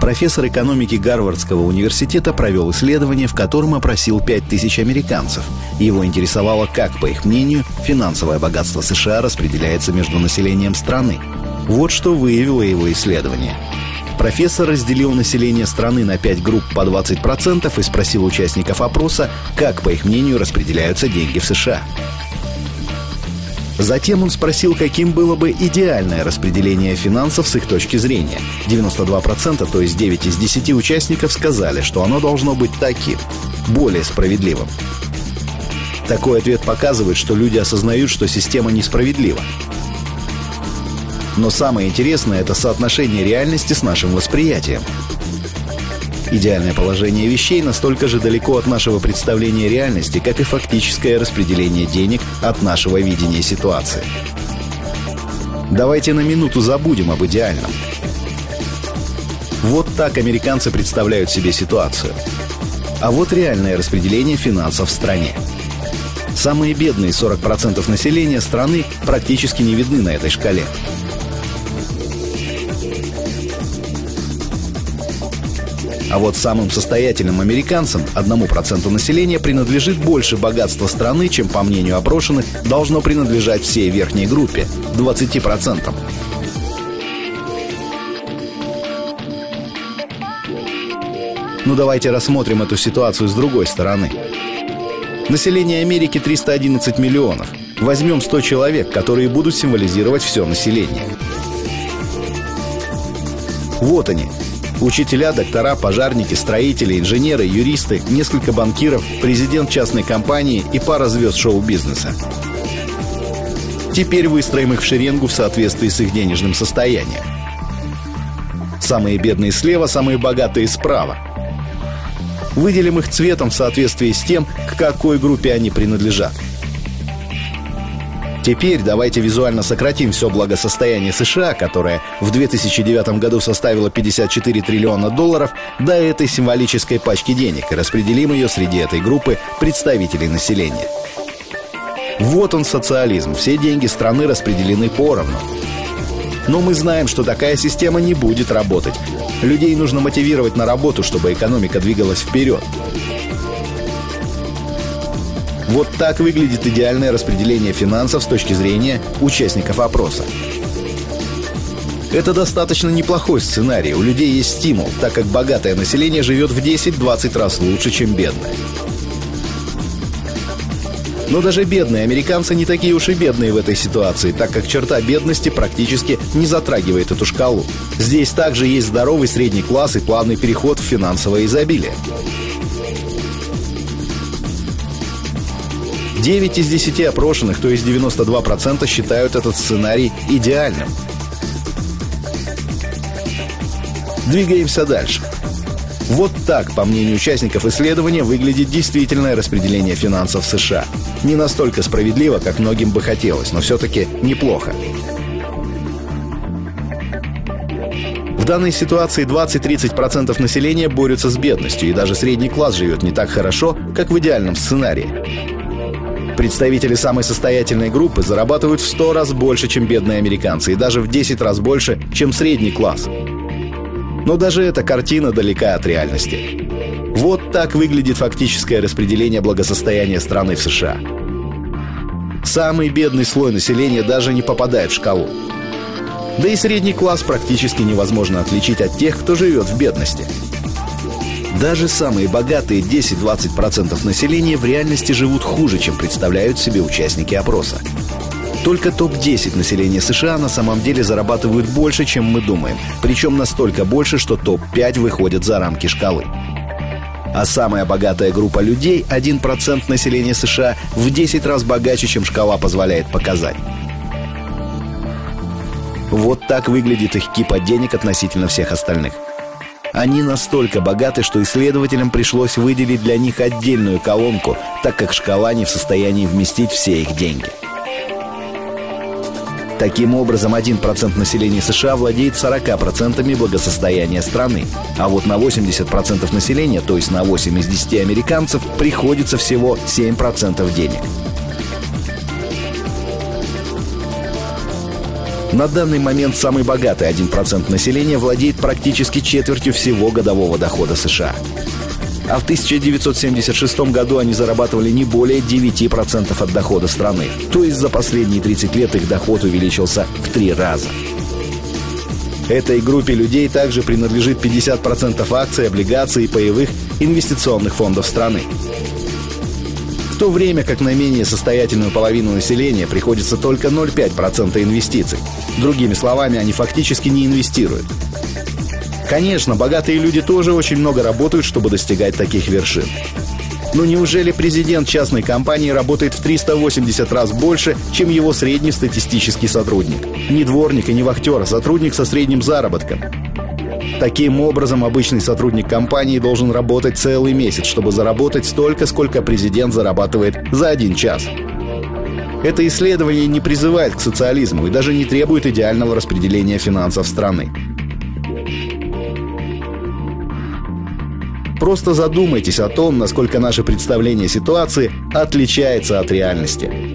профессор экономики Гарвардского университета провел исследование, в котором опросил 5000 американцев. Его интересовало, как, по их мнению, финансовое богатство США распределяется между населением страны. Вот что выявило его исследование. Профессор разделил население страны на 5 групп по 20% и спросил участников опроса, как, по их мнению, распределяются деньги в США. Затем он спросил, каким было бы идеальное распределение финансов с их точки зрения. 92%, то есть 9 из 10 участников сказали, что оно должно быть таким, более справедливым. Такой ответ показывает, что люди осознают, что система несправедлива. Но самое интересное – это соотношение реальности с нашим восприятием. Идеальное положение вещей настолько же далеко от нашего представления реальности, как и фактическое распределение денег от нашего видения ситуации. Давайте на минуту забудем об идеальном. Вот так американцы представляют себе ситуацию. А вот реальное распределение финансов в стране. Самые бедные 40% населения страны практически не видны на этой шкале. А вот самым состоятельным американцам, одному проценту населения, принадлежит больше богатства страны, чем, по мнению опрошенных, должно принадлежать всей верхней группе – 20%. Ну давайте рассмотрим эту ситуацию с другой стороны. Население Америки 311 миллионов. Возьмем 100 человек, которые будут символизировать все население. Вот они, Учителя, доктора, пожарники, строители, инженеры, юристы, несколько банкиров, президент частной компании и пара звезд шоу-бизнеса. Теперь выстроим их в шеренгу в соответствии с их денежным состоянием. Самые бедные слева, самые богатые справа. Выделим их цветом в соответствии с тем, к какой группе они принадлежат – Теперь давайте визуально сократим все благосостояние США, которое в 2009 году составило 54 триллиона долларов, до этой символической пачки денег и распределим ее среди этой группы представителей населения. Вот он социализм. Все деньги страны распределены поровну. Но мы знаем, что такая система не будет работать. Людей нужно мотивировать на работу, чтобы экономика двигалась вперед. Вот так выглядит идеальное распределение финансов с точки зрения участников опроса. Это достаточно неплохой сценарий. У людей есть стимул, так как богатое население живет в 10-20 раз лучше, чем бедное. Но даже бедные американцы не такие уж и бедные в этой ситуации, так как черта бедности практически не затрагивает эту шкалу. Здесь также есть здоровый средний класс и плавный переход в финансовое изобилие. 9 из 10 опрошенных, то есть 92%, считают этот сценарий идеальным. Двигаемся дальше. Вот так, по мнению участников исследования, выглядит действительное распределение финансов США. Не настолько справедливо, как многим бы хотелось, но все-таки неплохо. В данной ситуации 20-30% населения борются с бедностью, и даже средний класс живет не так хорошо, как в идеальном сценарии. Представители самой состоятельной группы зарабатывают в 100 раз больше, чем бедные американцы, и даже в 10 раз больше, чем средний класс. Но даже эта картина далека от реальности. Вот так выглядит фактическое распределение благосостояния страны в США. Самый бедный слой населения даже не попадает в шкалу. Да и средний класс практически невозможно отличить от тех, кто живет в бедности – даже самые богатые 10-20% населения в реальности живут хуже, чем представляют себе участники опроса. Только топ-10 населения США на самом деле зарабатывают больше, чем мы думаем. Причем настолько больше, что топ-5 выходят за рамки шкалы. А самая богатая группа людей, 1% населения США, в 10 раз богаче, чем шкала позволяет показать. Вот так выглядит их кипа денег относительно всех остальных – они настолько богаты, что исследователям пришлось выделить для них отдельную колонку, так как шкала не в состоянии вместить все их деньги. Таким образом, 1% населения США владеет 40% благосостояния страны. А вот на 80% населения, то есть на 8 из 10 американцев, приходится всего 7% денег. На данный момент самый богатый 1% населения владеет практически четвертью всего годового дохода США. А в 1976 году они зарабатывали не более 9% от дохода страны. То есть за последние 30 лет их доход увеличился в три раза. Этой группе людей также принадлежит 50% акций, облигаций и паевых инвестиционных фондов страны. То время как на менее состоятельную половину населения приходится только 0,5% инвестиций. Другими словами, они фактически не инвестируют. Конечно, богатые люди тоже очень много работают, чтобы достигать таких вершин. Но неужели президент частной компании работает в 380 раз больше, чем его средний статистический сотрудник? Не дворник и не вахтер, а сотрудник со средним заработком. Таким образом, обычный сотрудник компании должен работать целый месяц, чтобы заработать столько, сколько президент зарабатывает за один час. Это исследование не призывает к социализму и даже не требует идеального распределения финансов страны. Просто задумайтесь о том, насколько наше представление ситуации отличается от реальности.